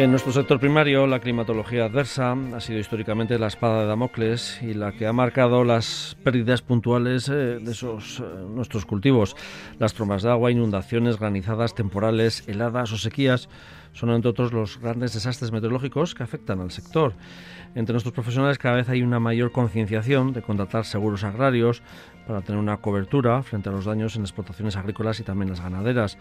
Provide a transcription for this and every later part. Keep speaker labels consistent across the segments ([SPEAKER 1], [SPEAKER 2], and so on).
[SPEAKER 1] En nuestro sector primario, la climatología adversa ha sido históricamente la espada de Damocles y la que ha marcado las pérdidas puntuales eh, de eh, nuestros cultivos. Las trombas de agua, inundaciones, granizadas, temporales, heladas o sequías son, entre otros, los grandes desastres meteorológicos que afectan al sector. Entre nuestros profesionales cada vez hay una mayor concienciación de contratar seguros agrarios para tener una cobertura frente a los daños en explotaciones agrícolas y también las ganaderas.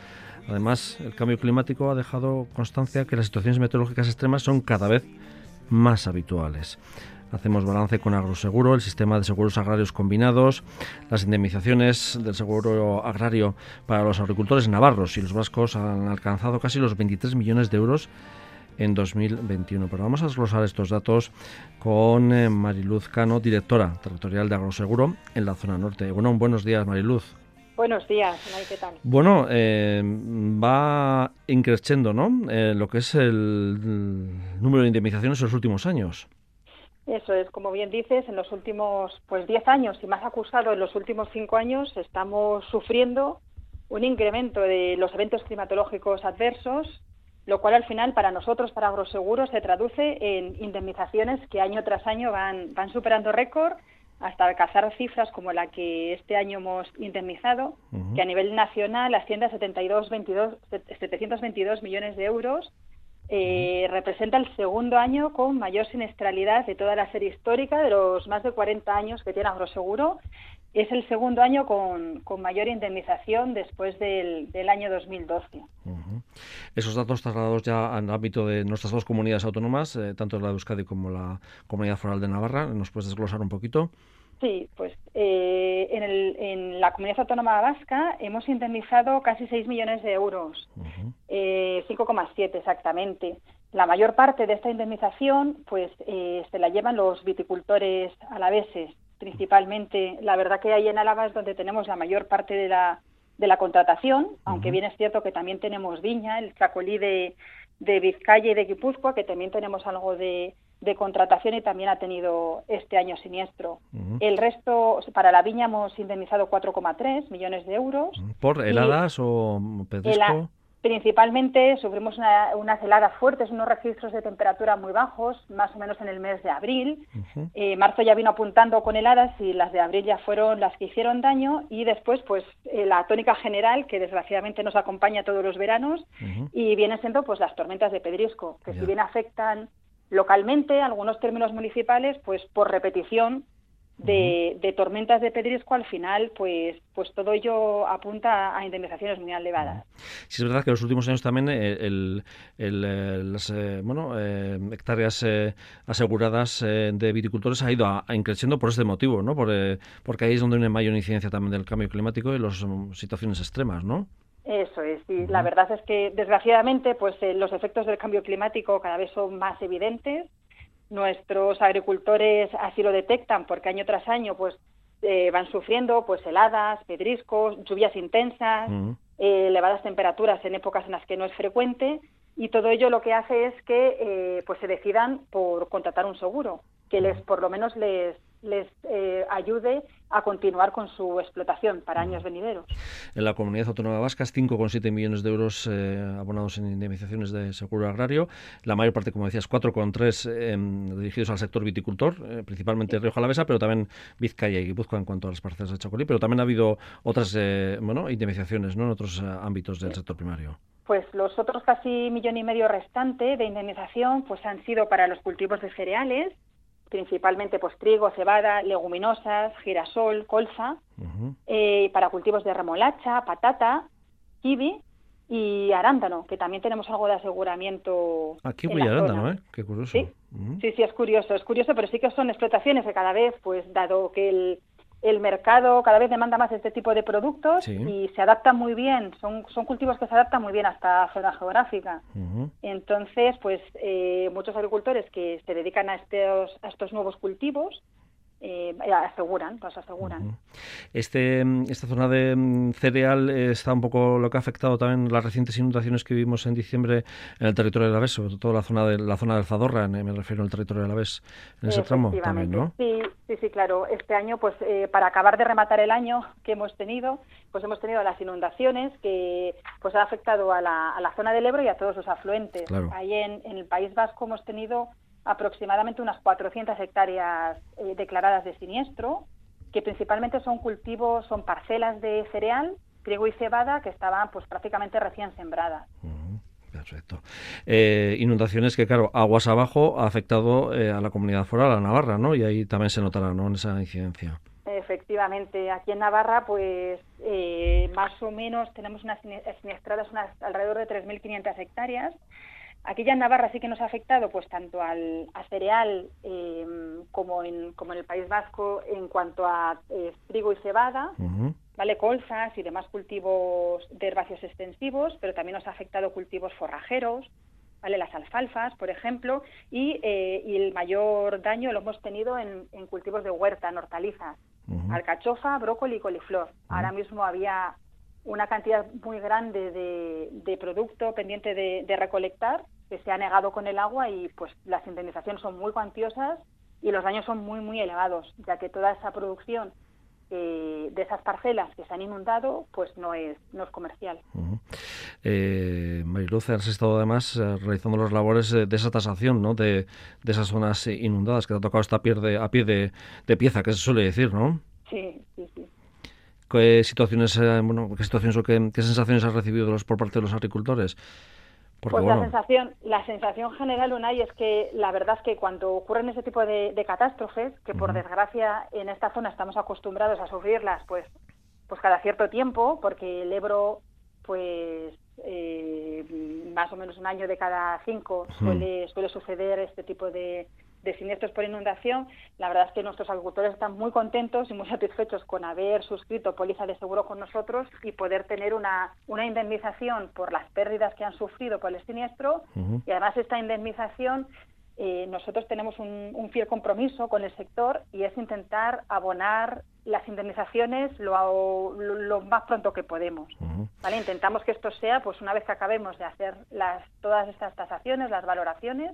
[SPEAKER 1] Además, el cambio climático ha dejado constancia que las situaciones meteorológicas extremas son cada vez más habituales. Hacemos balance con Agroseguro, el sistema de seguros agrarios combinados, las indemnizaciones del seguro agrario para los agricultores navarros y los vascos han alcanzado casi los 23 millones de euros en 2021. Pero vamos a desglosar estos datos con eh, Mariluz Cano, directora territorial de Agroseguro en la zona norte. Bueno, buenos días, Mariluz.
[SPEAKER 2] Buenos días, ¿qué tal?
[SPEAKER 1] Bueno, eh, va increciendo, ¿no? Eh, lo que es el número de indemnizaciones en los últimos años.
[SPEAKER 2] Eso es, como bien dices, en los últimos pues 10 años y más acusado en los últimos 5 años estamos sufriendo un incremento de los eventos climatológicos adversos lo cual al final para nosotros, para Agroseguro, se traduce en indemnizaciones que año tras año van, van superando récord hasta alcanzar cifras como la que este año hemos indemnizado, que a nivel nacional asciende a 72, 22, 722 millones de euros, eh, representa el segundo año con mayor siniestralidad de toda la serie histórica de los más de 40 años que tiene Agroseguro es el segundo año con, mayor indemnización después del, año 2012.
[SPEAKER 1] Esos datos trasladados ya al ámbito de nuestras dos comunidades autónomas, eh, tanto la de Euskadi como la Comunidad Foral de Navarra, ¿nos puedes desglosar un poquito?
[SPEAKER 2] Sí, pues eh, en, la comunidad autónoma vasca hemos indemnizado casi 6 millones de euros, 5,7 eh, exactamente. La mayor parte de esta indemnización pues se la llevan los viticultores alaveses, principalmente. La verdad que ahí en Álava es donde tenemos la mayor parte de la, de la contratación, aunque bien es cierto que también tenemos Viña, el Chacolí de, de Vizcaya y de Guipúzcoa, que también tenemos algo de, de contratación y también ha tenido este año siniestro. El resto, para la viña hemos indemnizado 4,3 millones de euros.
[SPEAKER 1] ¿Por heladas o pedesco?
[SPEAKER 2] Principalmente sufrimos unas heladas fuertes, unos registros de temperatura muy bajos, más o menos en el mes de abril. Eh, marzo ya vino apuntando con heladas y las de abril ya fueron las que hicieron daño y después pues eh, la tónica general que desgraciadamente nos acompaña todos los veranos y vienen siendo pues las tormentas de pedrisco, que si bien afectan localmente algunos términos municipales, pues por repetición de, tormentas de pedrisco, al final, pues, pues todo ello apunta a indemnizaciones muy elevadas.
[SPEAKER 1] Sí, es verdad que en los últimos años también eh, el, eh, las eh, bueno, hectáreas aseguradas de viticultores ha ido a, increciendo por este motivo, ¿no? Por, porque ahí es donde hay una mayor incidencia también del cambio climático y las mm, situaciones extremas, ¿no?
[SPEAKER 2] Eso es, y la verdad es que desgraciadamente pues los efectos del cambio climático cada vez son más evidentes. Nuestros agricultores así lo detectan porque año tras año pues eh, van sufriendo pues heladas, pedriscos, lluvias intensas, eh, elevadas temperaturas en épocas en las que no es frecuente y todo ello lo que hace es que eh, pues se decidan por contratar un seguro que les por lo menos les les eh, ayude a continuar con su explotación para años venideros.
[SPEAKER 1] En la comunidad autónoma vasca, 5,7 millones de euros eh, abonados en indemnizaciones de seguro agrario. La mayor parte, como decías, 4,3 eh, dirigidos al sector viticultor, eh, principalmente Río Jalavesa, pero también Vizcaya y Guipúzcoa en cuanto a las parcelas de Chacolí. Pero también ha habido otras bueno, indemnizaciones ¿no? en otros ámbitos del sector primario.
[SPEAKER 2] Pues los otros casi millón y medio restante de indemnización pues han sido para los cultivos de cereales, principalmente pues trigo, cebada, leguminosas, girasol, colza, eh, para cultivos de remolacha, patata, kiwi y arándano, que también tenemos algo de aseguramiento.
[SPEAKER 1] Aquí ah, voy arándano, ¿eh? Qué curioso.
[SPEAKER 2] ¿Sí? sí, sí, es curioso, es curioso, pero sí que son explotaciones que cada vez, pues dado que el, el mercado cada vez demanda más este tipo de productos y se adapta muy bien, son, son cultivos que se adaptan muy bien a esta zona geográfica. Entonces, pues eh, muchos agricultores que se dedican a estos, a estos nuevos cultivos, eh, aseguran, nos aseguran.
[SPEAKER 1] Este, esta zona de mm, cereal está un poco lo que ha afectado también las recientes inundaciones que vimos en diciembre en el territorio de Alavés, sobre todo la zona de la zona del Zadorra, me refiero al territorio de Alavés, en ese tramo también, ¿no?
[SPEAKER 2] Sí, sí, sí, claro. Este año, pues eh, para acabar de rematar el año que hemos tenido, pues hemos tenido las inundaciones que pues ha afectado a la, a la zona del Ebro y a todos sus afluentes. Ahí en, en el País Vasco hemos tenido aproximadamente unas 400 hectáreas eh, declaradas de siniestro, que principalmente son cultivos, son parcelas de cereal, trigo y cebada que estaban pues prácticamente recién sembradas.
[SPEAKER 1] Perfecto. Eh, inundaciones que, claro, aguas abajo ha afectado eh, a la comunidad foral, a Navarra, ¿no? Y ahí también se notará, ¿no? En esa incidencia.
[SPEAKER 2] Efectivamente, aquí en Navarra, pues más o menos tenemos unas siniestradas unas alrededor de 3.500 hectáreas Aquí ya en Navarra sí que nos ha afectado pues tanto al a cereal em, como, en, como en el País Vasco en cuanto a eh, trigo y cebada, ¿vale? colzas y demás cultivos de herbáceos extensivos, pero también nos ha afectado cultivos forrajeros, ¿vale? las alfalfas, por ejemplo, y, eh, y el mayor daño lo hemos tenido en, en cultivos de huerta, en hortalizas, alcachofa, brócoli y coliflor. Ahora mismo había una cantidad muy grande de, de producto pendiente de, recolectar que se ha negado con el agua y pues las indemnizaciones son muy cuantiosas y los daños son muy muy elevados ya que toda esa producción eh, de esas parcelas que se han inundado pues no es no es comercial.
[SPEAKER 1] eh, Mariluz, has estado además eh, realizando las labores de esa tasación ¿no? de, de, esas zonas inundadas que te ha tocado esta a pie de, a pie de, de pieza, que se suele decir, ¿no?
[SPEAKER 2] Sí, sí, sí
[SPEAKER 1] qué situaciones, eh, bueno, qué situaciones o qué, sensaciones has recibido los, por parte de los agricultores.
[SPEAKER 2] Pues la sensación, la sensación general, Unai, es que la verdad es que cuando ocurren ese tipo de, catástrofes, que por desgracia en esta zona estamos acostumbrados a sufrirlas, pues, pues cada cierto tiempo, porque el Ebro, pues eh, más o menos un año de cada cinco suele, suele suceder este tipo de, de siniestros por inundación, la verdad es que nuestros agricultores están muy contentos y muy satisfechos con haber suscrito póliza de seguro con nosotros y poder tener una, una indemnización por las pérdidas que han sufrido por el siniestro y además esta indemnización eh, nosotros tenemos un, fiel compromiso con el sector y es intentar abonar las indemnizaciones lo, lo, más pronto que podemos. ¿vale? Intentamos que esto sea, pues una vez que acabemos de hacer las, todas estas tasaciones, las valoraciones,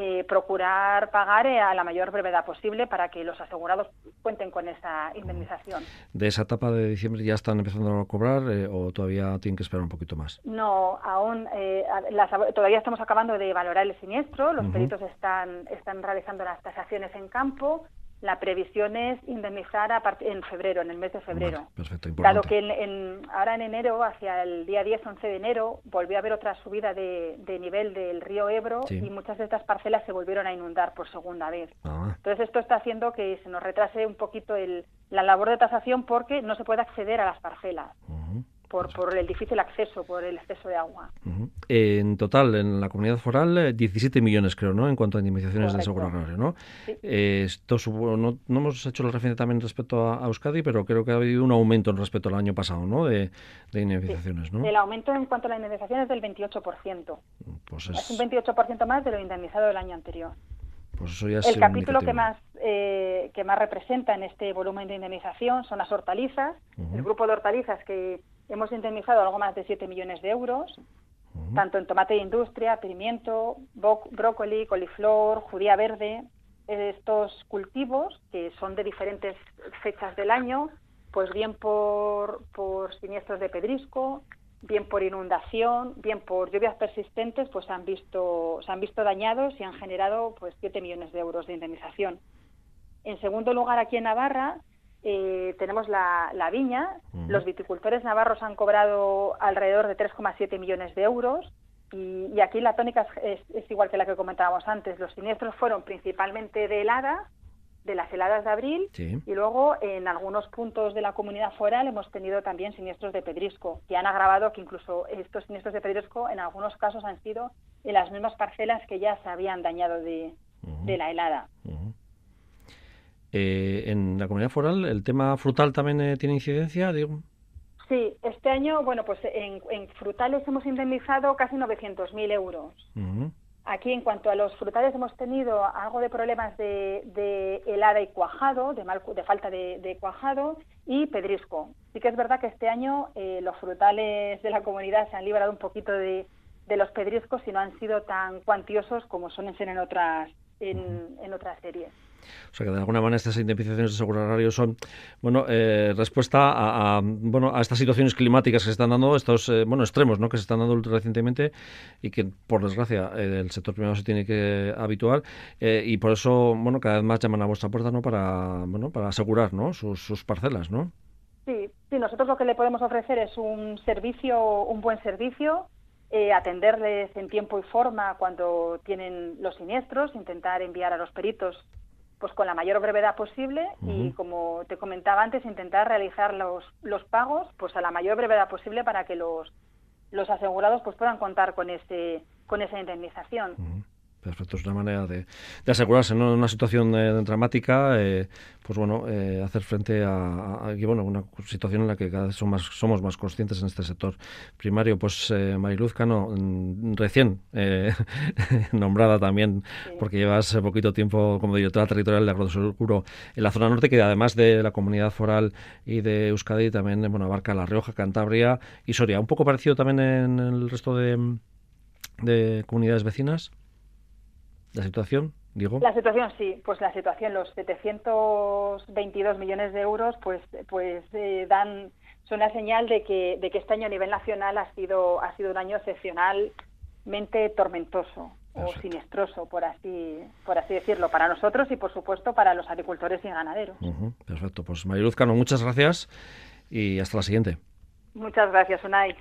[SPEAKER 2] eh, procurar pagar eh, a la mayor brevedad posible para que los asegurados cuenten con esa indemnización.
[SPEAKER 1] ¿De esa etapa de diciembre ya están empezando a cobrar eh, o todavía tienen que esperar un poquito más?
[SPEAKER 2] No, aún todavía estamos acabando de valorar el siniestro, los peritos están, están realizando las tasaciones en campo la previsión es indemnizar a en febrero, en el mes de febrero.
[SPEAKER 1] perfecto,
[SPEAKER 2] Dado que en, ahora en enero, hacia el día 10, 11 de enero, volvió a haber otra subida de, nivel del río Ebro y muchas de estas parcelas se volvieron a inundar por segunda vez. Ah. Entonces esto está haciendo que se nos retrase un poquito el, la labor de tasación porque no se puede acceder a las parcelas por, por el difícil acceso, por el exceso de agua.
[SPEAKER 1] En total, en la comunidad foral, 17 eh, millones, creo, ¿no? En cuanto a indemnizaciones de seguro agrario, ¿no? Eh, esto no, no, hemos hecho la referencia también respecto a, Euskadi, pero creo que ha habido un aumento respecto al año pasado, ¿no? De, indemnizaciones, ¿no?
[SPEAKER 2] El aumento en cuanto a la indemnización es del 28%. Pues es... un 28% más de lo indemnizado el año anterior.
[SPEAKER 1] Pues eso ya
[SPEAKER 2] el capítulo que más eh, que más representa en este volumen de indemnización son las hortalizas, el grupo de hortalizas que Hemos indemnizado algo más de 7 millones de euros, tanto en tomate de industria, pimiento, brócoli, coliflor, judía verde. Estos cultivos, que son de diferentes fechas del año, pues bien por, por siniestros de pedrisco, bien por inundación, bien por lluvias persistentes, pues han visto, se han visto dañados y han generado pues 7 millones de euros de indemnización. En segundo lugar, aquí en Navarra, eh, tenemos la, viña. Los viticultores navarros han cobrado alrededor de 3,7 millones de euros. Y, aquí la tónica es, igual que la que comentábamos antes. Los siniestros fueron principalmente de helada, de las heladas de abril, y luego en algunos puntos de la comunidad foral hemos tenido también siniestros de pedrisco, que han agravado que incluso estos siniestros de pedrisco en algunos casos han sido en las mismas parcelas que ya se habían dañado de, la helada.
[SPEAKER 1] Eh, en la comunidad foral, ¿el tema frutal también eh, tiene incidencia? Digo?
[SPEAKER 2] Sí, este año, bueno, pues en, frutales hemos indemnizado casi 900.000 euros. Aquí, en cuanto a los frutales, hemos tenido algo de problemas de, helada y cuajado, de, de falta de, cuajado y pedrisco. Sí que es verdad que este año eh, los frutales de la comunidad se han librado un poquito de, los pedriscos y no han sido tan cuantiosos como suelen ser en otras, en otras series.
[SPEAKER 1] O sea que de alguna manera estas indemnizaciones de seguro agrario son bueno eh, respuesta a, bueno a estas situaciones climáticas que se están dando, estos eh, bueno extremos ¿no? que se están dando recientemente y que por desgracia eh, el sector primero se tiene que habituar y por eso bueno cada vez más llaman a vuestra puerta no para bueno para asegurar ¿no? sus, sus parcelas, ¿no?
[SPEAKER 2] Sí, sí, nosotros lo que le podemos ofrecer es un servicio, un buen servicio, atenderles en tiempo y forma cuando tienen los siniestros, intentar enviar a los peritos pues con la mayor brevedad posible y como te comentaba antes intentar realizar los, los pagos pues a la mayor brevedad posible para que los los asegurados pues puedan contar con ese con esa indemnización.
[SPEAKER 1] Perfecto, es una manera de, asegurarse en una situación eh, dramática, eh, pues bueno, eh, hacer frente a, bueno, una situación en la que cada vez somos más, somos más conscientes en este sector primario. Pues Mariluz Cano, mm, recién nombrada también, porque llevas poquito tiempo como directora territorial de Agroseguro en la zona norte, que además de la comunidad foral y de Euskadi, también bueno, abarca La Rioja, Cantabria y Soria. ¿Un poco parecido también en el resto de, de comunidades vecinas? ¿La situación, digo?
[SPEAKER 2] La situación, sí. Pues la situación, los 722 millones de euros, pues, pues eh, dan son una señal de que, de que este año a nivel nacional ha sido, ha sido un año excepcionalmente tormentoso o sinestroso, por así, por así decirlo, para nosotros y, por supuesto, para los agricultores y ganaderos.
[SPEAKER 1] Perfecto. Pues Mariluz Cano, muchas gracias y hasta la siguiente.
[SPEAKER 2] Muchas gracias, Unai.